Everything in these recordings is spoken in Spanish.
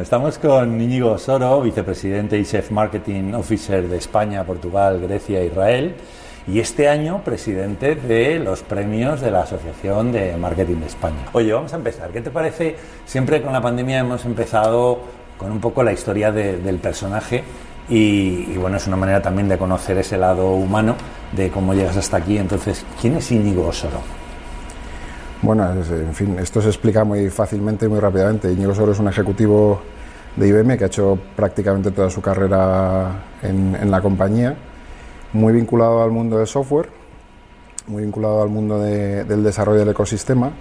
Estamos con Íñigo Osoro, vicepresidente y chef marketing officer de España, Portugal, Grecia e Israel, y este año presidente de los premios de la Asociación de Marketing de España. Oye, vamos a empezar. ¿Qué te parece? Siempre con la pandemia hemos empezado con un poco la historia de- del personaje y, y, bueno, es una manera también de conocer ese lado humano de cómo llegas hasta aquí. Entonces, ¿quién es Íñigo Osoro? Bueno, en fin, esto se explica muy fácilmente y muy rápidamente. Íñigo Soro es un ejecutivo de IBM que ha hecho prácticamente toda su carrera en, en la compañía, muy vinculado al mundo del software, muy vinculado al mundo de- del desarrollo del ecosistema,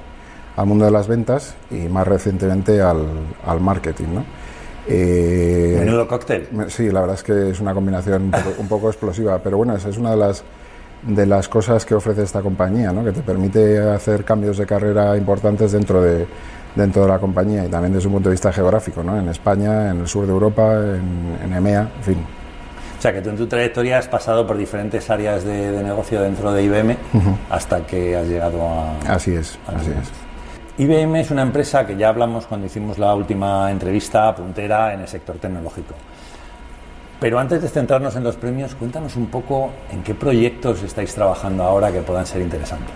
al mundo de las ventas y más recientemente al, al marketing. ¿no? Eh, Menudo cóctel. Sí, la verdad es que es una combinación un poco, un poco explosiva, pero bueno, esa es una de las de las cosas que ofrece esta compañía, ¿no? que te permite hacer cambios de carrera importantes dentro de dentro de la compañía y también desde un punto de vista geográfico, ¿no? en España, en el sur de Europa, en, en EMEA, en fin. O sea, que tú en tu trayectoria has pasado por diferentes áreas de, de negocio dentro de IBM hasta que has llegado a... Así es, así es. IBM es una empresa que ya hablamos cuando hicimos la última entrevista puntera en el sector tecnológico. Pero antes de centrarnos en los premios, cuéntanos un poco en qué proyectos estáis trabajando ahora que puedan ser interesantes.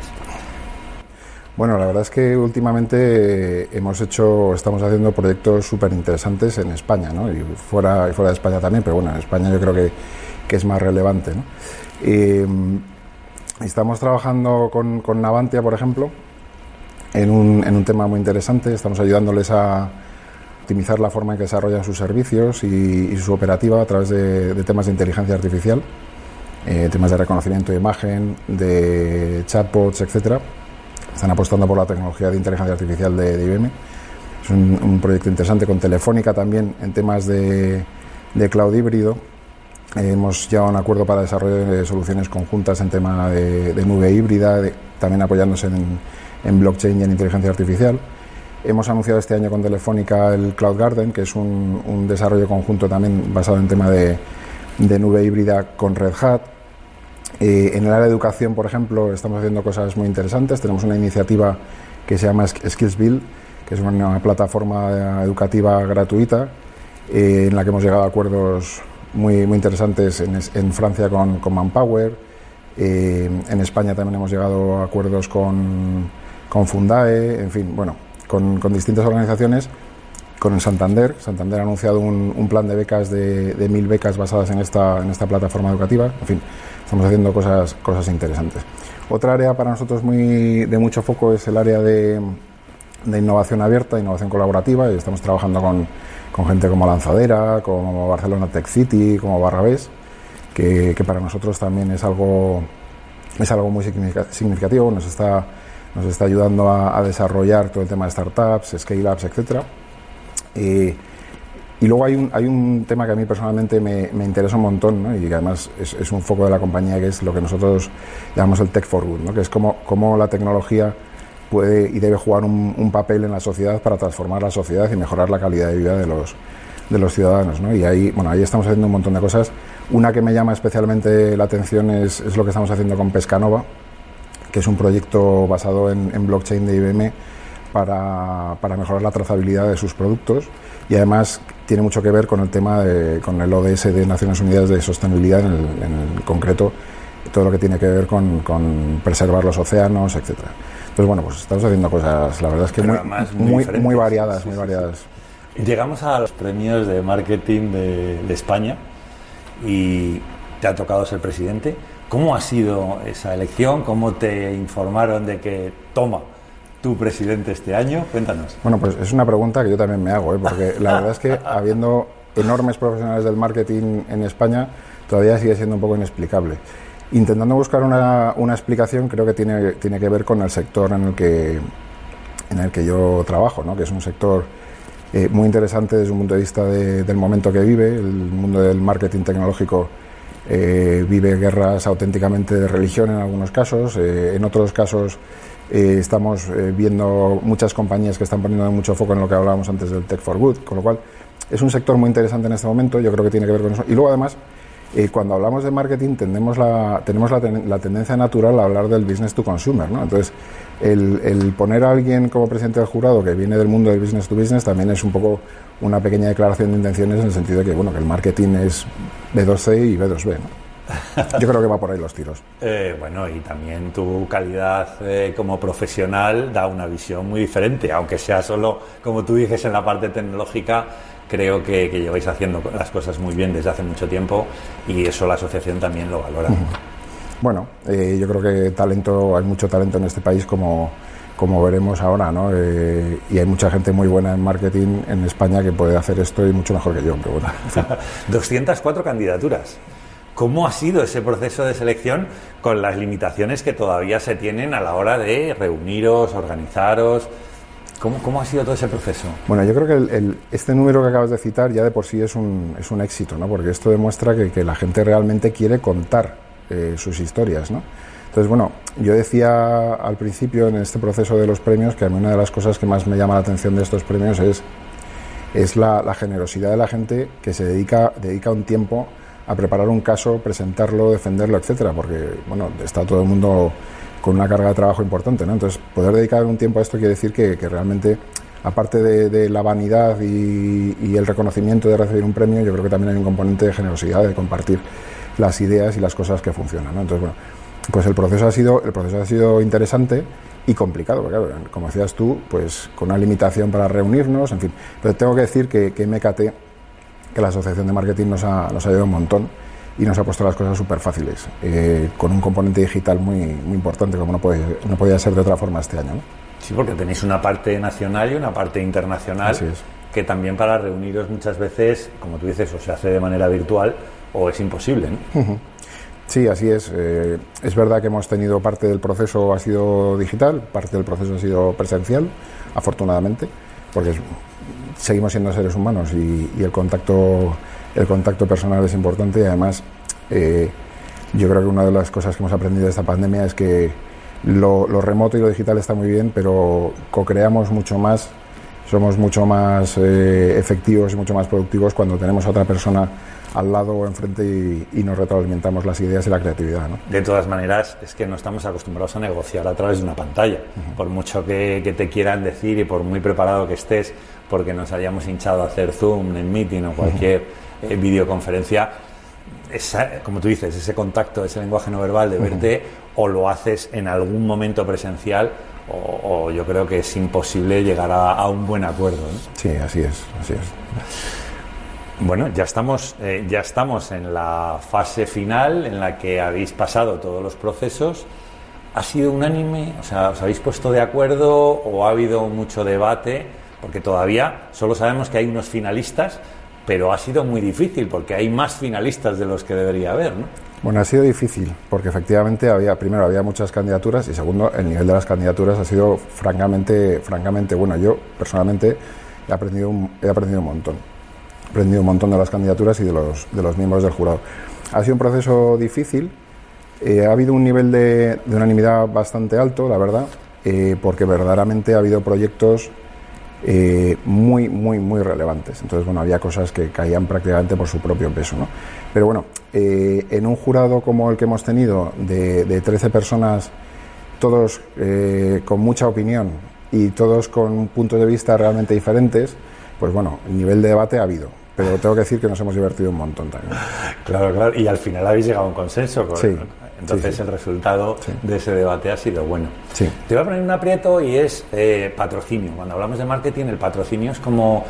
Bueno, la verdad es que últimamente eh, hemos hecho, estamos haciendo proyectos súper interesantes en España, ¿no? Y fuera, y fuera de España también, pero bueno, en España yo creo que, que es más relevante, ¿no? Eh, estamos trabajando con, con Navantia, por ejemplo, en un, en un tema muy interesante. Estamos ayudándoles a optimizar la forma en que desarrollan sus servicios y, su operativa a través de, temas de inteligencia artificial, eh, temas de reconocimiento de imagen, de chatbots, etcétera. Están apostando por la tecnología de inteligencia artificial de, IBM. Es un, proyecto interesante con Telefónica también en temas de, cloud híbrido. Eh, hemos llegado a un acuerdo para desarrollo de soluciones conjuntas en tema de, nube híbrida, también apoyándose en blockchain y en inteligencia artificial. Hemos anunciado este año con Telefónica el Cloud Garden, que es un, desarrollo conjunto también basado en tema de, nube híbrida con Red Hat. Eh, en el área de educación, por ejemplo, estamos haciendo cosas muy interesantes. Tenemos una iniciativa que se llama Sk- Skills Build, que es una plataforma educativa gratuita eh, en la que hemos llegado a acuerdos muy, interesantes en, Francia con, con Manpower. Eh, en España también hemos llegado a acuerdos con, con Fundae, en fin, bueno, con, con distintas organizaciones con el Santander. Santander ha anunciado un, un plan de becas de, de mil becas basadas en esta, en esta plataforma educativa. En fin, estamos haciendo cosas, cosas interesantes. Otra área para nosotros muy, de mucho foco es el área de, de innovación abierta, innovación colaborativa, y estamos trabajando con, con gente como Lanzadera, como Barcelona Tech City, como Barrabés, que, que para nosotros también es algo, es algo muy significa- significativo, nos está, nos está ayudando a, a desarrollar todo el tema de startups, scale-ups, etcétera. Eh, y luego hay un, hay un tema que a mí personalmente me, me interesa un montón ¿no? y que además es, es un foco de la compañía que es lo que nosotros llamamos el Tech for Good, ¿no? que es cómo, cómo la tecnología puede y debe jugar un, un papel en la sociedad para transformar la sociedad y mejorar la calidad de vida de los, de los ciudadanos. ¿no? Y ahí, bueno, ahí estamos haciendo un montón de cosas. Una que me llama especialmente la atención es, es lo que estamos haciendo con Pescanova, que es un proyecto basado en, en blockchain de IBM para, para mejorar la trazabilidad de sus productos y además tiene mucho que ver con el tema de, con el ODS de Naciones Unidas de sostenibilidad en el, en el concreto todo lo que tiene que ver con, con preservar los océanos, etcétera. Entonces bueno, pues estamos haciendo cosas, la verdad es que muy, muy muy, muy, variadas, Sí, muy sí, sí. variadas. Llegamos a los premios de marketing de, de España y te ha tocado ser presidente. ¿Cómo ha sido esa elección? ¿Cómo te informaron de que toma tu presidente este año? Cuéntanos. Bueno, pues es una pregunta que yo también me hago, ¿eh? porque la verdad es que habiendo enormes profesionales del marketing en España, todavía sigue siendo un poco inexplicable. Intentando buscar una, una explicación, creo que tiene, tiene que ver con el sector en el que, en el que yo trabajo, ¿no? que es un sector eh, muy interesante desde un punto de vista del momento que vive. El mundo del marketing tecnológico eh, vive guerras auténticamente de religión en algunos casos, en otros casos estamos viendo muchas compañías que están poniendo mucho foco en lo que hablábamos antes del Tech for Good, con lo cual es un sector muy interesante en este momento, yo creo que tiene que ver con eso. Y luego además eh, cuando hablamos de marketing tenemos la, tenemos la, tendencia natural a hablar del business to consumer. ¿no? Entonces, el, poner a alguien como presidente del jurado que viene del mundo del business to business también es un poco una pequeña declaración de intenciones en el sentido de que, bueno, que el marketing es B2C y B2B. Yo creo que va por ahí los tiros. Eh, bueno, y también tu calidad eh, como profesional da una visión muy diferente, aunque sea solo, como tú dices, en la parte tecnológica, creo que, lleváis haciendo las cosas muy bien desde hace mucho tiempo y eso la asociación también lo valora. Bueno, eh, yo creo que talento, hay mucho talento en este país como, como veremos ahora, ¿no? Eh, y hay mucha gente muy buena en marketing en España que puede hacer esto y mucho mejor que yo, pero bueno. 204 candidaturas. ¿Cómo ha sido ese proceso de selección con las limitaciones que todavía se tienen a la hora de reuniros, organizaros? ¿Cómo, ha sido todo ese proceso? Bueno, yo creo que este número que acabas de citar ya de por sí es un, es un éxito, ¿no? porque esto demuestra que, la gente realmente quiere contar eh, sus historias. ¿no? Entonces, bueno, yo decía al principio en este proceso de los premios que a mí una de las cosas que más me llama la atención de estos premios es, es la, la generosidad de la gente que se dedica, dedica un tiempo a preparar un caso, presentarlo, defenderlo, etcétera, porque bueno, está todo el mundo con una carga de trabajo importante. ¿no? Entonces, poder dedicar un tiempo a esto quiere decir que, realmente, aparte de, la vanidad y, el reconocimiento de recibir un premio, yo creo que también hay un componente de generosidad, de compartir las ideas y las cosas que funcionan. ¿no? Entonces, bueno, pues el proceso ha sido, el proceso ha sido interesante y complicado, porque claro, como decías tú, pues con una limitación para reunirnos, en fin. Pero tengo que decir que, que MKT, que la Asociación de Marketing nos ha, nos ha ayudado un montón y nos ha puesto las cosas súper fáciles, eh, con un componente digital muy, muy importante, como no, puede, no podía ser de otra forma este año. ¿no? Sí, porque tenéis una parte nacional y una parte internacional, que también para reuniros muchas veces, como tú dices, o se hace de manera virtual o es imposible. ¿no? Sí, así es. Eh, es verdad que hemos tenido parte del proceso ha sido digital, parte del proceso ha sido presencial, afortunadamente, porque seguimos siendo seres humanos y, y el contacto el contacto personal es importante y además eh, yo creo que una de las cosas que hemos aprendido de esta pandemia es que lo, remoto y lo digital está muy bien, pero co-creamos mucho más, somos mucho más eh, efectivos y mucho más productivos cuando tenemos a otra persona al lado o enfrente y, nos retroalimentamos las ideas y la creatividad. ¿no? De todas maneras, es que no estamos acostumbrados a negociar a través de una pantalla. Por mucho que, te quieran decir y por muy preparado que estés, porque nos hayamos hinchado a hacer Zoom en meeting o cualquier en videoconferencia, como tú dices, ese contacto, ese lenguaje no verbal de verte, o lo haces en algún momento presencial, o, yo creo que es imposible llegar a, un buen acuerdo. Sí, así es, así es. Bueno, ya estamos, eh, ya estamos en la fase final en la que habéis pasado todos los procesos. ¿Ha sido unánime? O sea, ¿os habéis puesto de acuerdo o ha habido mucho debate? Porque todavía solo sabemos que hay unos finalistas, pero ha sido muy difícil porque hay más finalistas de los que debería haber, ¿no? Bueno, ha sido difícil porque efectivamente había, primero había muchas candidaturas y segundo, el nivel de las candidaturas ha sido francamente, francamente bueno. Yo personalmente he aprendido un, he aprendido un montón. He aprendido un montón de las candidaturas y de los, de los miembros del jurado. Ha sido un proceso difícil. Eh, ha habido un nivel de, unanimidad bastante alto, la verdad, eh, porque verdaderamente ha habido proyectos eh, muy, muy, muy relevantes. Entonces, bueno, había cosas que caían prácticamente por su propio peso, ¿no? Pero bueno, eh, en un jurado como el que hemos tenido, de, de 13 personas, todos eh, con mucha opinión y todos con puntos de vista realmente diferentes, pues bueno, el nivel de debate ha habido. Pero tengo que decir que nos hemos divertido un montón también. Claro, claro. Y al final habéis llegado a un consenso. Con, sí. Entonces el resultado de ese debate ha sido bueno. Te voy a poner un aprieto y es eh, patrocinio. Cuando hablamos de marketing, el patrocinio es como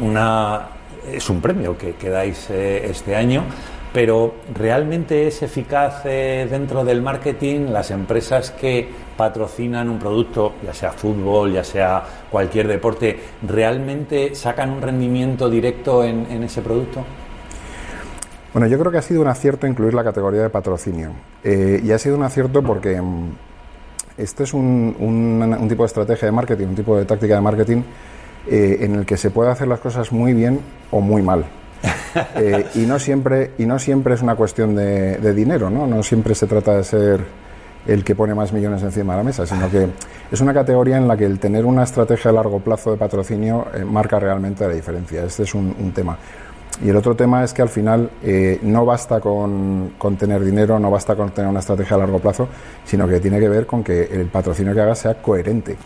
una es un premio que, que dais eh, este año, pero realmente es eficaz eh, dentro del marketing las empresas que patrocinan un producto, ya sea fútbol, ya sea cualquier deporte, realmente sacan un rendimiento directo en ese producto. Bueno, yo creo que ha sido un acierto incluir la categoría de patrocinio. Eh, y ha sido un acierto porque esto es un, tipo de estrategia de marketing, un tipo de táctica de marketing eh, en el que se puede hacer las cosas muy bien o muy mal. Eh, y, no siempre, y no siempre es una cuestión de, dinero, ¿no? No siempre se trata de ser el que pone más millones encima de la mesa, sino que es una categoría en la que el tener una estrategia a largo plazo de patrocinio eh, marca realmente la diferencia. Este es un, tema. Y el otro tema es que al final eh, no basta con, con, tener dinero, no basta con tener una estrategia a largo plazo, sino que tiene que ver con que el patrocinio que hagas sea coherente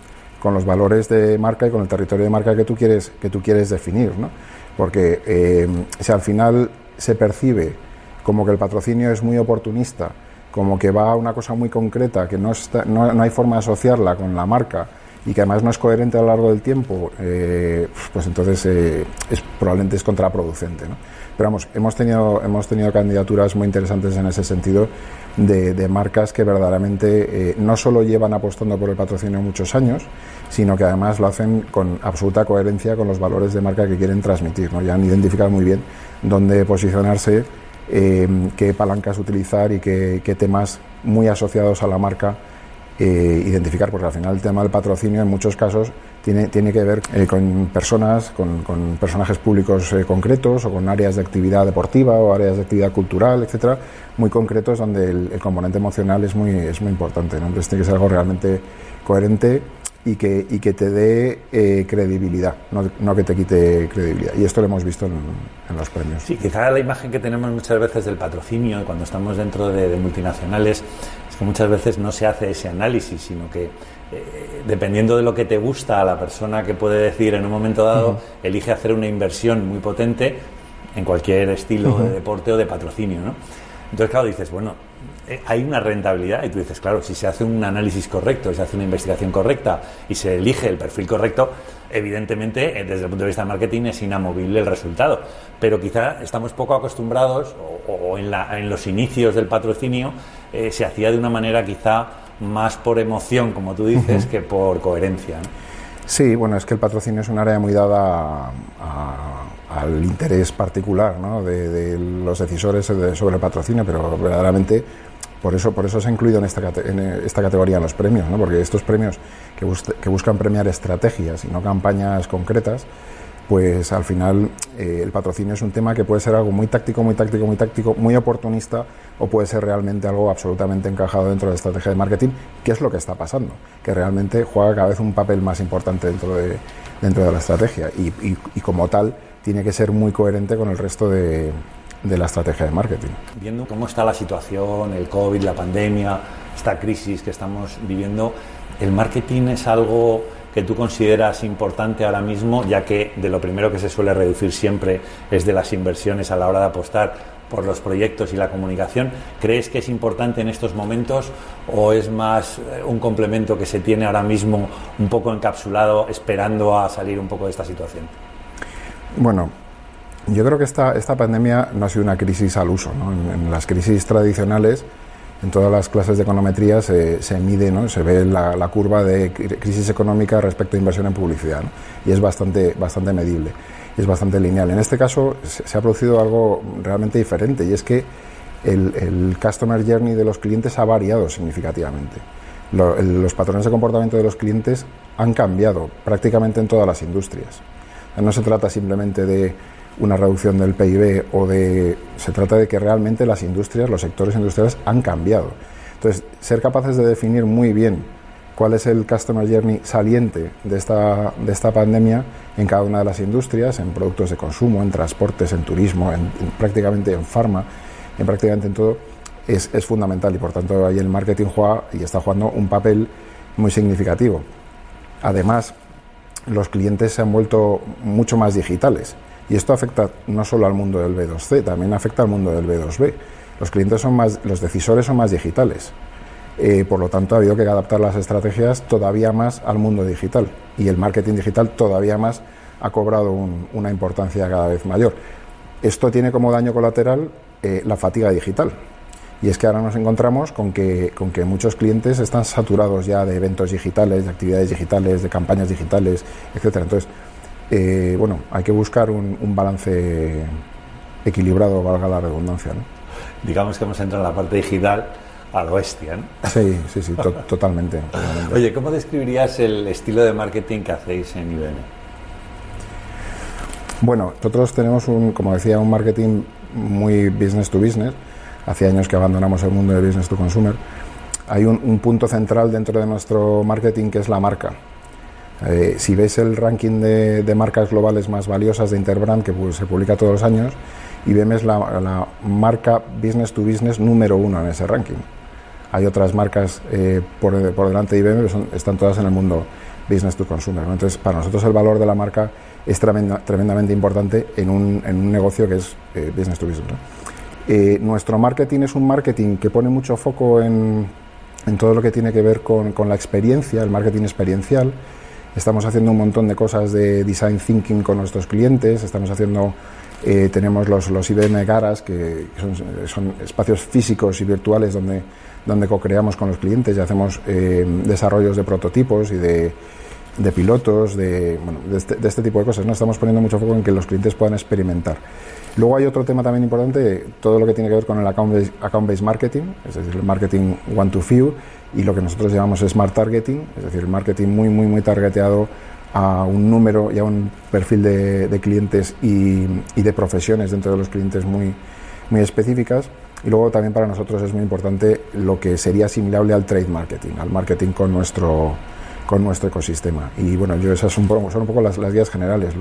con los valores de marca y con el territorio de marca que tú quieres, que tú quieres definir. ¿no? Porque eh, si al final se percibe como que el patrocinio es muy oportunista, como que va a una cosa muy concreta, que no, no, hay forma de asociarla con la marca y que además no es coherente a lo largo del tiempo, eh, pues entonces eh, es, probablemente es contraproducente. ¿no? Pero vamos, hemos tenido, hemos tenido candidaturas muy interesantes en ese sentido de, marcas que verdaderamente no solo llevan apostando por el patrocinio muchos años, sino que además lo hacen con absoluta coherencia con los valores de marca que quieren transmitir. ¿no? Ya han identificado muy bien dónde posicionarse, eh, qué palancas utilizar y qué, temas muy asociados a la marca eh, identificar, porque al final el tema del patrocinio en muchos casos tiene, tiene que ver eh, con personas, con, personajes públicos concretos o con áreas de actividad deportiva o áreas de actividad cultural, etcétera, muy concretos donde el, componente emocional es muy, es muy importante. Entonces tiene que ser algo realmente coherente y que, y que te dé eh, credibilidad, no, no, que te quite credibilidad. Y esto lo hemos visto en, los premios. Sí, quizá la imagen que tenemos muchas veces del patrocinio cuando estamos dentro de, multinacionales es que muchas veces no se hace ese análisis, sino que eh, dependiendo de lo que te gusta a la persona que puede decir en un momento dado, elige hacer una inversión muy potente en cualquier estilo de deporte o de patrocinio. ¿no? Entonces, claro, dices, bueno, eh, hay una rentabilidad y tú dices, claro, si se hace un análisis correcto, se hace una investigación correcta y se elige el perfil correcto, evidentemente, eh, desde el punto de vista de marketing es inamovible el resultado. Pero quizá estamos poco acostumbrados, o, en, los inicios del patrocinio, eh, se hacía de una manera quizá más por emoción, como tú dices, que por coherencia. Sí, bueno, es que el patrocinio es un área muy dada al interés particular de, los decisores sobre el patrocinio, pero verdaderamente por eso, por eso se ha incluido en esta, en esta categoría los premios, ¿no? porque estos premios que, que, buscan premiar estrategias y no campañas concretas, pues al final eh, el patrocinio es un tema que puede ser algo muy táctico, muy táctico, muy táctico, muy oportunista o puede ser realmente algo absolutamente encajado dentro de la estrategia de marketing, que es lo que está pasando, que realmente juega cada vez un papel más importante dentro de, dentro de la estrategia y, y como tal tiene que ser muy coherente con el resto de, de la estrategia de marketing. Viendo cómo está la situación, el COVID, la pandemia, esta crisis que estamos viviendo, ¿el marketing es algo que tú consideras importante ahora mismo, ya que de lo primero que se suele reducir siempre es de las inversiones a la hora de apostar por los proyectos y la comunicación. ¿Crees que es importante en estos momentos o es más eh, un complemento que se tiene ahora mismo un poco encapsulado esperando a salir un poco de esta situación? Bueno, yo creo que esta, esta pandemia no ha sido una crisis al uso. En, las crisis tradicionales, en todas las clases de econometría se, mide, ¿no? se ve la, curva de crisis económica respecto a inversión en publicidad y es bastante, bastante medible, es bastante lineal. En este caso se, ha producido algo realmente diferente y es que el, el, customer journey de los clientes ha variado significativamente. los patrones de comportamiento de los clientes han cambiado prácticamente en todas las industrias. No se trata simplemente de una reducción del PIB o de... Se trata de que realmente las industrias, los sectores industriales han cambiado. Entonces, ser capaces de definir muy bien cuál es el customer journey saliente de esta, de esta pandemia en cada una de las industrias, en productos de consumo, en transportes, en turismo, en, prácticamente en farma, en prácticamente en todo, es, es, fundamental y por tanto ahí el marketing juega y está jugando un papel muy significativo. Además, los clientes se han vuelto mucho más digitales. Y esto afecta no solo al mundo del B2C, también afecta al mundo del B2B. Los clientes son más, los decisores son más digitales. Eh, por lo tanto, ha habido que adaptar las estrategias todavía más al mundo digital. Y el marketing digital todavía más ha cobrado una importancia cada vez mayor. Esto tiene como daño colateral eh, la fatiga digital. Y es que ahora nos encontramos con que, con que muchos clientes están saturados ya de eventos digitales, de actividades digitales, de campañas digitales, etcétera. Entonces, eh, bueno, hay que buscar un, balance equilibrado, valga la redundancia. ¿no? Digamos que hemos entrado en la parte digital a lo bestia. ¿no? Sí, sí, sí, totalmente, Oye, ¿cómo describirías el estilo de marketing que hacéis en IBM? Bueno, nosotros tenemos un, como decía, un marketing muy business to business. Hace años que abandonamos el mundo de business to consumer. Hay un, punto central dentro de nuestro marketing que es la marca. Eh, si ves el ranking de, marcas globales más valiosas de Interbrand, que se publica todos los años, y es la, marca business to business número uno en ese ranking. Hay otras marcas eh, por, delante de IBM que están todas en el mundo business to consumer. Entonces, para nosotros el valor de la marca es tremendamente importante en un, negocio que es eh, business to business. Nuestro marketing es un marketing que pone mucho foco en, en todo lo que tiene que ver con, con, la experiencia, el marketing experiencial. Estamos haciendo un montón de cosas de design thinking con nuestros clientes, estamos haciendo, eh, tenemos los, los IBM Garas, que son, son, espacios físicos y virtuales donde, donde co-creamos con los clientes y hacemos desarrollos de prototipos y de, de pilotos, de, bueno, este, de, este, tipo de cosas. ¿no? Estamos poniendo mucho foco en que los clientes puedan experimentar. Luego hay otro tema también importante, todo lo que tiene que ver con el account-based account marketing, es decir, el marketing one-to-few y lo que nosotros llamamos smart targeting, es decir, el marketing muy, muy, muy targeteado a un número y a un perfil de, de clientes y, y, de profesiones dentro de los clientes muy, muy específicas. Y luego también para nosotros es muy importante lo que sería asimilable al trade marketing, al marketing con nuestro con nuestro ecosistema. Y bueno, yo esas son, un poco las, las guías generales.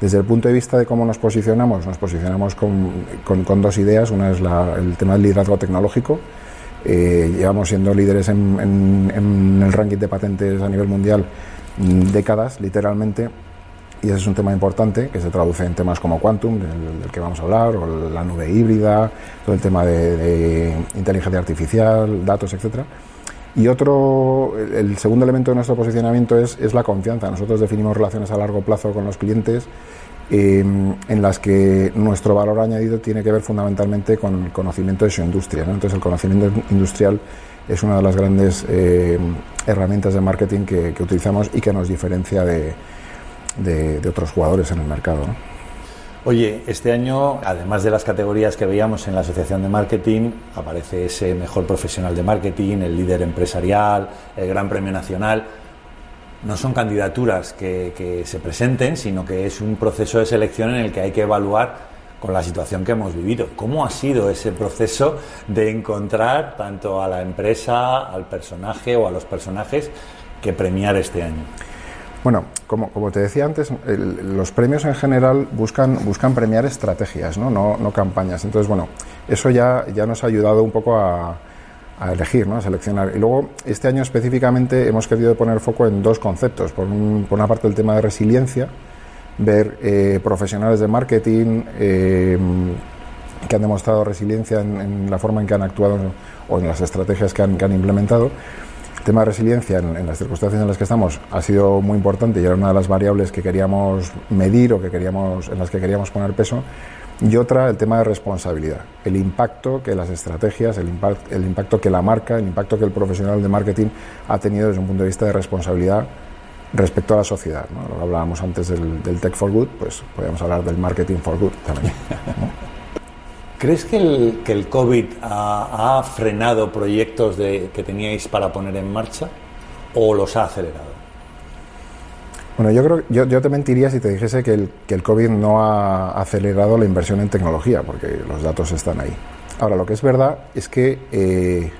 desde el punto de vista de cómo nos posicionamos, nos posicionamos con, con, dos ideas. Una es el tema del liderazgo tecnológico. Eh, llevamos siendo líderes en, en, el ranking de patentes a nivel mundial mm, décadas, literalmente, y ese es un tema importante que se traduce en temas como quantum, del, que vamos a hablar, o la nube híbrida, todo el tema de, de inteligencia artificial, datos, etcétera. Y otro, el segundo elemento de nuestro posicionamiento es, es la confianza. Nosotros definimos relaciones a largo plazo con los clientes em, en las que nuestro valor añadido tiene que ver fundamentalmente con el conocimiento de su industria. Entonces, el conocimiento industrial es una de las grandes em, herramientas de marketing que, utilizamos y que nos diferencia de, de, otros jugadores en el mercado. Oye, este año, además de las categorías que veíamos en la Asociación de Marketing, aparece ese mejor profesional de marketing, el líder empresarial, el Gran Premio Nacional. No son candidaturas que, se presenten, sino que es un proceso de selección en el que hay que evaluar con la situación que hemos vivido. ¿Cómo ha sido ese proceso de encontrar tanto a la empresa, al personaje o a los personajes que premiar este año? Bueno, como, como te decía antes, los premios en general buscan, buscan premiar estrategias, ¿no? No, no campañas. Entonces, bueno, eso ya, nos ha ayudado un poco a, elegir, ¿no? a seleccionar. Y luego, este año específicamente hemos querido poner foco en dos conceptos. Por, por una parte, el tema de resiliencia, ver eh, profesionales de marketing eh, que han demostrado resiliencia en, en, la forma en que han actuado o en las estrategias que han, que han implementado tema de resiliencia en, las circunstancias en las que estamos ha sido muy importante y era una de las variables que queríamos medir o que queríamos, en las que queríamos poner peso. Y otra, el tema de responsabilidad, el impacto que las estrategias, el, impact, el impacto que la marca, el impacto que el profesional de marketing ha tenido desde un punto de vista de responsabilidad respecto a la sociedad. ¿no? Lo que hablábamos antes del, del, Tech for Good, pues podríamos hablar del Marketing for Good también. ¿Crees que el, que el COVID ha, frenado proyectos de, que teníais para poner en marcha o los ha acelerado? Bueno, yo creo yo, yo te mentiría si te dijese que el, que el COVID no ha acelerado la inversión en tecnología, porque los datos están ahí. Ahora, lo que es verdad es que eh,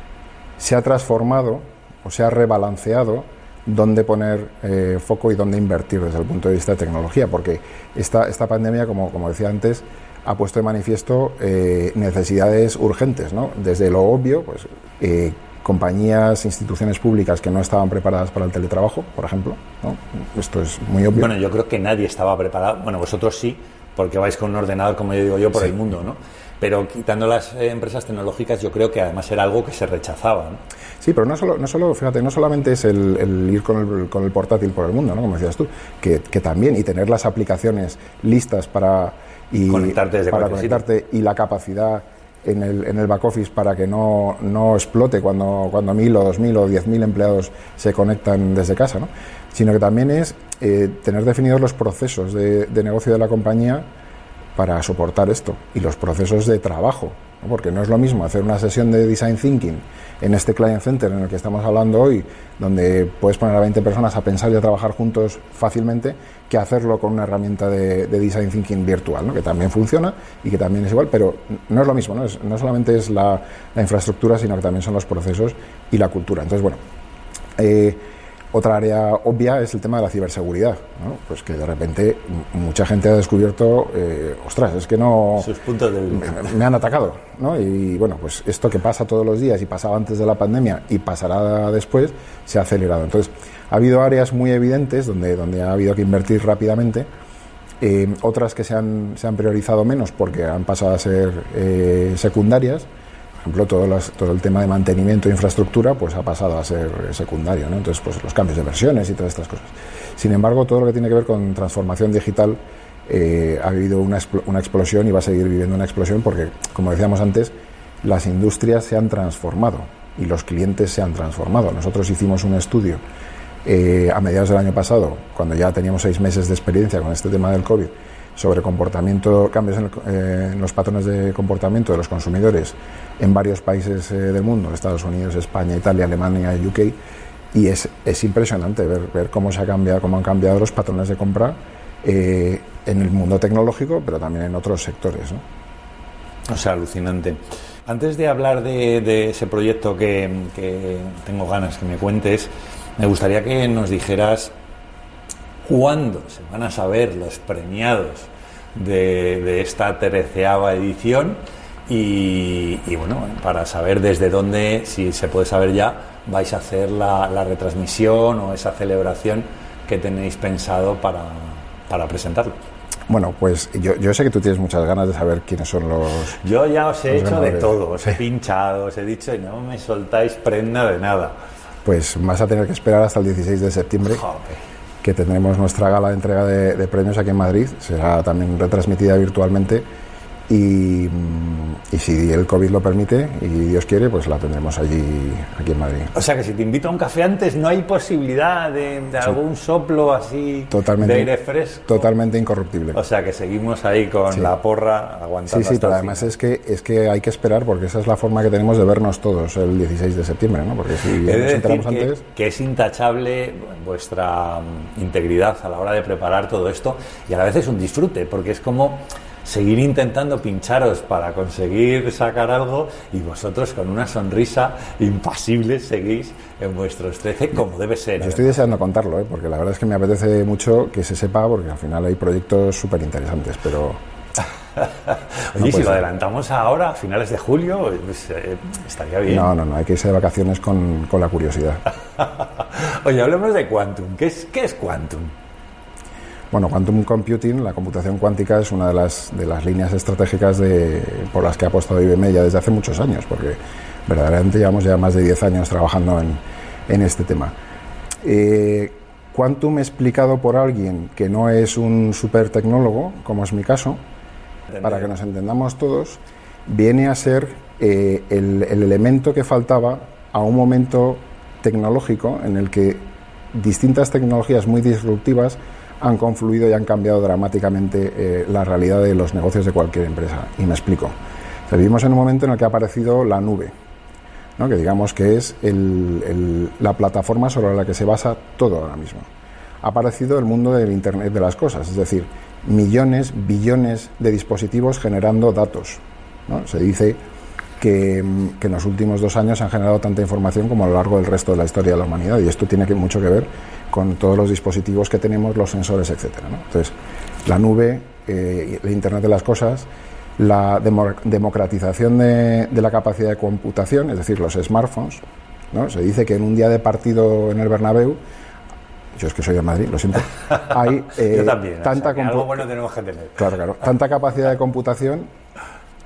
se ha transformado o se ha rebalanceado dónde poner eh, foco y dónde invertir desde el punto de vista de tecnología, porque esta, esta pandemia, como, como decía antes, ha puesto de manifiesto eh, necesidades urgentes, ¿no? Desde lo obvio, pues eh, compañías, instituciones públicas que no estaban preparadas para el teletrabajo, por ejemplo, ¿no? Esto es muy obvio. Bueno, yo creo que nadie estaba preparado. Bueno, vosotros sí, porque vais con un ordenador, como yo digo yo, por el mundo, ¿no? Pero quitando las eh, empresas tecnológicas, yo creo que además era algo que se rechazaba. ¿no? Sí, pero no solo, no solo, fíjate, no solamente es el, ir con el, con el, portátil por el mundo, ¿no? Como decías tú, que, que también, y tener las aplicaciones listas para y para conectarte y la capacidad en el, en el back office para que no, no explote cuando, cuando mil o dos mil o diez mil empleados se conectan desde casa, ¿no? sino que también es eh, tener definidos los procesos de, de, negocio de la compañía para soportar esto y los procesos de trabajo porque no es lo mismo hacer una sesión de design thinking en este client center en el que estamos hablando hoy, donde puedes poner a 20 personas a pensar y a trabajar juntos fácilmente, que hacerlo con una herramienta de, design thinking virtual, que también funciona y que también es igual, pero no es lo mismo, no, es, no solamente es la, la, infraestructura, sino que también son los procesos y la cultura. Entonces, bueno, eh, otra área obvia es el tema de la ciberseguridad, pues que de repente mucha gente ha descubierto, eh, ostras, es que no... Sus puntos de Me, han atacado, ¿no? Y bueno, pues esto que pasa todos los días y pasaba antes de la pandemia y pasará después, se ha acelerado. Entonces, ha habido áreas muy evidentes donde, donde ha habido que invertir rápidamente, eh, otras que se han, se han priorizado menos porque han pasado a ser eh, secundarias, ejemplo, todo, todo el tema de mantenimiento de infraestructura pues ha pasado a ser secundario, ¿no? entonces pues los cambios de versiones y todas estas cosas. Sin embargo, todo lo que tiene que ver con transformación digital eh, ha habido una, una explosión y va a seguir viviendo una explosión porque, como decíamos antes, las industrias se han transformado y los clientes se han transformado. Nosotros hicimos un estudio eh, a mediados del año pasado, cuando ya teníamos seis meses de experiencia con este tema del COVID, sobre comportamiento, cambios eh, en, los patrones de comportamiento de los consumidores en varios países eh, del mundo, Estados Unidos, España, Italia, Alemania UK, y es, es impresionante ver, ver, cómo se ha cambiado, cómo han cambiado los patrones de compra eh, en el mundo tecnológico, pero también en otros sectores. ¿no? O sea, alucinante. Antes de hablar de, ese proyecto que, que tengo ganas que me cuentes, me gustaría que nos dijeras cuándo se van a saber los premiados de, esta terceava edición y, bueno, para saber desde dónde, si se puede saber ya, vais a hacer la, retransmisión o esa celebración que tenéis pensado para, para presentarlo. Bueno, pues yo, sé que tú tienes muchas ganas de saber quiénes son los. Yo ya os he hecho de todo, os he pinchado, os he dicho y no me soltáis prenda de nada. Pues vas a tener que esperar hasta el 16 de septiembre que tendremos nuestra gala de entrega de, premios aquí en Madrid. Será también retransmitida virtualmente y, mm, y, si el COVID lo permite y Dios quiere, pues la tendremos allí, aquí en Madrid. O sea que si te invito a un café antes, no hay posibilidad de, algún soplo así totalmente, de aire fresco. Totalmente incorruptible. O sea que seguimos ahí con la porra aguantando. Sí, sí, pero además es que, es que hay que esperar porque esa es la forma que tenemos de vernos todos el 16 de septiembre, ¿no? Porque si nos enteramos que, antes. Que es intachable vuestra mm, integridad a la hora de preparar todo esto y a la vez es un disfrute porque es como seguir intentando pincharos para conseguir sacar algo y vosotros con una sonrisa impasible seguís en vuestros 13 como debe ser. Yo ¿eh? estoy deseando contarlo, ¿eh? porque la verdad es que me apetece mucho que se sepa porque al final hay proyectos súper interesantes, pero... Oye, si lo adelantamos ahora, a finales de julio, pues, eh, estaría bien. No, no, no, hay que irse de vacaciones con, con la curiosidad. Oye, hablemos de Quantum. ¿Qué es, qué es Quantum? Bueno, Quantum Computing, la computación cuántica, es una de las, de las líneas estratégicas de, por las que ha apostado IBM ya desde hace muchos años, porque verdaderamente llevamos ya más de 10 años trabajando en, en este tema. Eh, Quantum explicado por alguien que no es un super tecnólogo, como es mi caso, para que nos entendamos todos, viene a ser eh, el, el elemento que faltaba a un momento tecnológico en el que distintas tecnologías muy disruptivas han confluido y han cambiado dramáticamente eh, la realidad de los negocios de cualquier empresa. Y me explico. vivimos en un momento en el que ha aparecido la nube, ¿no? que digamos que es la plataforma sobre la que se basa todo ahora mismo. Ha aparecido el mundo del Internet de las cosas, es decir, millones, billones de dispositivos generando datos. Se dice que, que, en los últimos dos años han generado tanta información como a lo largo del resto de la historia de la humanidad y esto tiene que, mucho que ver con todos los dispositivos que tenemos, los sensores, etcétera. Entonces, la nube, eh, el Internet de las cosas, la democratización de, la capacidad de computación, es decir, los smartphones. ¿no? Se dice que en un día de partido en el Bernabéu, yo es que soy de Madrid, lo siento, hay eh, tanta bueno tenemos que tener. Claro, claro, tanta capacidad de computación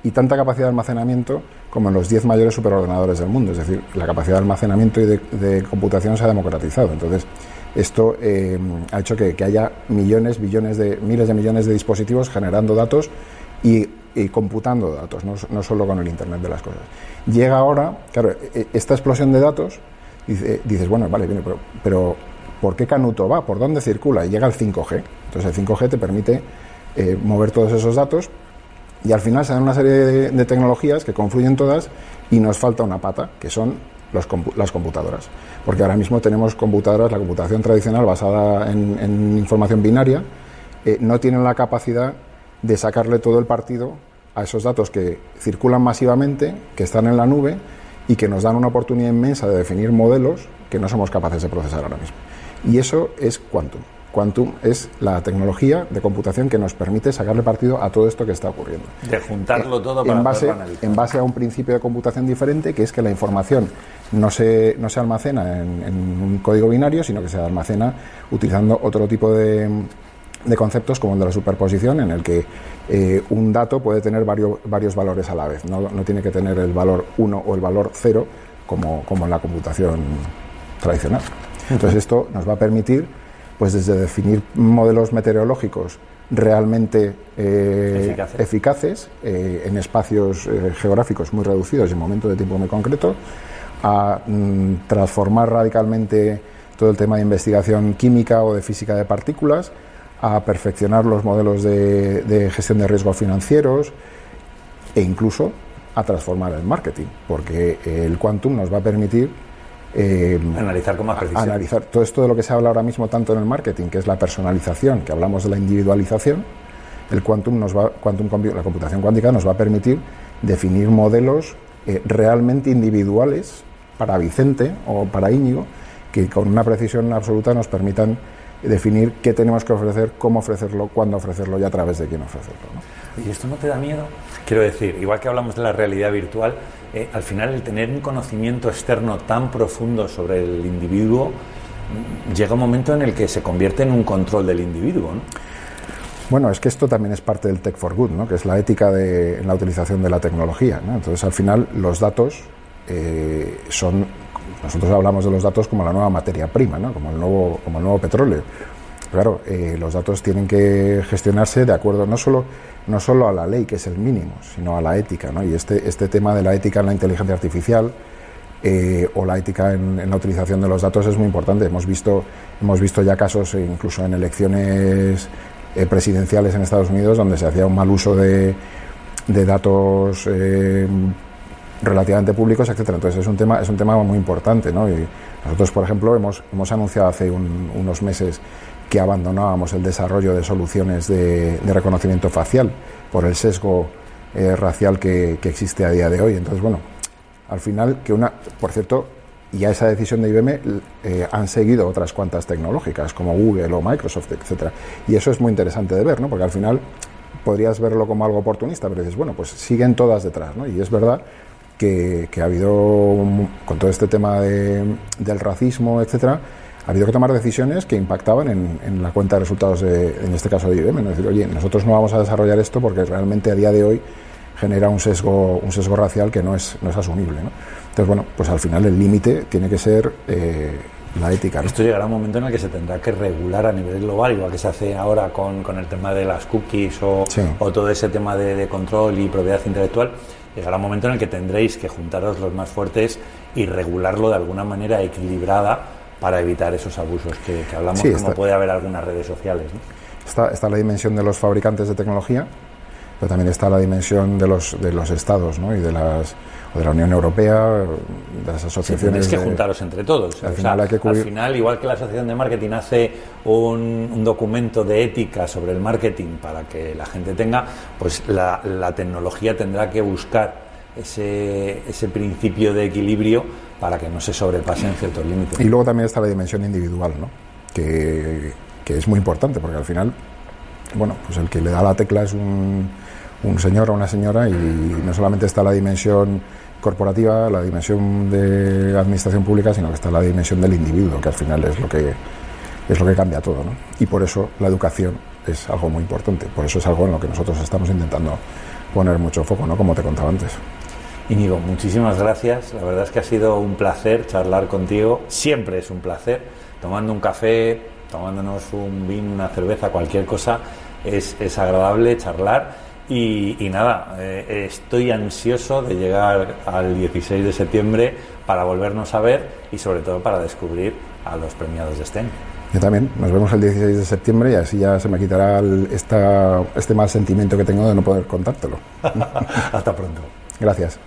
y tanta capacidad de almacenamiento como en los 10 mayores superordenadores del mundo. Es decir, la capacidad de almacenamiento y de, de computación se ha democratizado. Entonces, esto eh, ha hecho que, haya millones, billones de, miles de millones de dispositivos generando datos y, computando datos, no, solo con el Internet de las cosas. Llega ahora, claro, e, e, esta explosión de datos, dices, bueno, vale, pero, pero ¿por qué Canuto va? ¿Por dónde circula? Y llega el 5G. Entonces el 5G te permite eh, mover todos esos datos Y al final se dan una serie de, tecnologías que confluyen todas y nos falta una pata, que son las computadoras. Porque ahora mismo tenemos computadoras, la computación tradicional basada en, información binaria, eh, no tienen la capacidad de sacarle todo el partido a esos datos que circulan masivamente, que están en la nube y que nos dan una oportunidad inmensa de definir modelos que no somos capaces de procesar ahora mismo. Y eso es Quantum. Quantum es la tecnología de computación que nos permite sacarle partido a todo esto que está ocurriendo. De juntarlo todo para en base, en base a un principio de computación diferente, que es que la información no se, no se almacena en, un código binario, sino que se almacena utilizando otro tipo de, de conceptos como el de la superposición, en el que eh, un dato puede tener varios, varios valores a la vez. No, no tiene que tener el valor 1 o el valor 0 como, como en la computación tradicional. Entonces esto nos va a permitir pues desde definir modelos meteorológicos realmente eh, eficaces, eh, en espacios eh, geográficos muy reducidos y en momentos de tiempo muy concreto, a mm, transformar radicalmente todo el tema de investigación química o de física de partículas, a perfeccionar los modelos de, de gestión de riesgos financieros e incluso a transformar el marketing, porque el quantum nos va a permitir eh, analizar con más precisión. Analizar todo esto de lo que se habla ahora mismo tanto en el marketing, que es la personalización, que hablamos de la individualización, el quantum nos va, quantum, la computación cuántica nos va a permitir definir modelos eh, realmente individuales para Vicente o para Íñigo, que con una precisión absoluta nos permitan definir qué tenemos que ofrecer, cómo ofrecerlo, cuándo ofrecerlo y a través de quién ofrecerlo. ¿Y esto no te da miedo? Quiero decir, igual que hablamos de la realidad virtual, eh, al final el tener un conocimiento externo tan profundo sobre el individuo mm, llega un momento en el que se convierte en un control del individuo. ¿no? Bueno, es que esto también es parte del Tech for Good, ¿no? que es la ética de, en la utilización de la tecnología. Entonces, al final, los datos eh, son. Nosotros hablamos de los datos como la nueva materia prima, ¿no? como, el nuevo, como el nuevo petróleo. Claro, eh, los datos tienen que gestionarse de acuerdo no solo, no solo a la ley, que es el mínimo, sino a la ética. ¿no? Y este, este tema de la ética en la inteligencia artificial eh, o la ética en, la utilización de los datos es muy importante. Hemos visto, hemos visto ya casos, eh, incluso en elecciones presidenciales en Estados Unidos, donde se hacía un mal uso de, de datos relativamente públicos, etcétera. Entonces es un tema, es un tema muy importante. ¿no? Y nosotros, por ejemplo, hemos, hemos anunciado hace unos meses que abandonábamos el desarrollo de soluciones de, reconocimiento facial por el sesgo eh, racial que, existe a día de hoy. Entonces, bueno, al final, que una, por cierto, y a esa decisión de IBM eh, han seguido otras cuantas tecnológicas como Google o Microsoft, etcétera. Y eso es muy interesante de ver, ¿no? Porque al final podrías verlo como algo oportunista, pero dices, bueno, pues siguen todas detrás, ¿no? Y es verdad que, ha habido, con todo este tema del racismo, etcétera, ha habido que tomar decisiones que impactaban en, la cuenta de resultados, de, en este caso de IBM. Es decir, oye, nosotros no vamos a desarrollar esto porque realmente a día de hoy genera un sesgo, un sesgo racial que no es, no es asumible. Entonces, bueno, pues al final el límite tiene que ser eh, la ética. Esto llegará un momento en el que se tendrá que regular a nivel global, igual que se hace ahora con, con el tema de las cookies o, o todo ese tema de, de control y propiedad intelectual llegará un momento en el que tendréis que juntaros los más fuertes y regularlo de alguna manera equilibrada para evitar esos abusos que, hablamos, como puede haber algunas redes sociales. Está, está, la dimensión de los fabricantes de tecnología, pero también está la dimensión de los, de los estados ¿no? y de las de la Unión Europea, de las asociaciones. Sí, que juntaros entre todos. Al, final que al, final igual que la Asociación de Marketing hace un, un, documento de ética sobre el marketing para que la gente tenga, pues la, la tecnología tendrá que buscar ese, ese principio de equilibrio para que no se sobrepasen ciertos límites. Y luego también está la dimensión individual, ¿no? que, es muy importante, porque al final, bueno, pues el que le da la tecla es un, un señor o una señora y no solamente está la dimensión corporativa, la dimensión de administración pública, sino que está la dimensión del individuo, que al final es lo que es lo que cambia todo, ¿no? Y por eso la educación es algo muy importante, por eso es algo en lo que nosotros estamos intentando poner mucho foco, ¿no? Como te contaba antes. Íñigo, muchísimas gracias. La verdad es que ha sido un placer charlar contigo. Siempre es un placer. Tomando un café, tomándonos un vino, una cerveza, cualquier cosa, es, agradable charlar. Y, nada, eh, estoy ansioso de llegar al 16 de septiembre para volvernos a ver y sobre todo para descubrir a los premiados de STEM. Yo también. Nos vemos el 16 de septiembre y así ya se me quitará esta, este mal sentimiento que tengo de no poder contártelo. Hasta pronto. Gracias.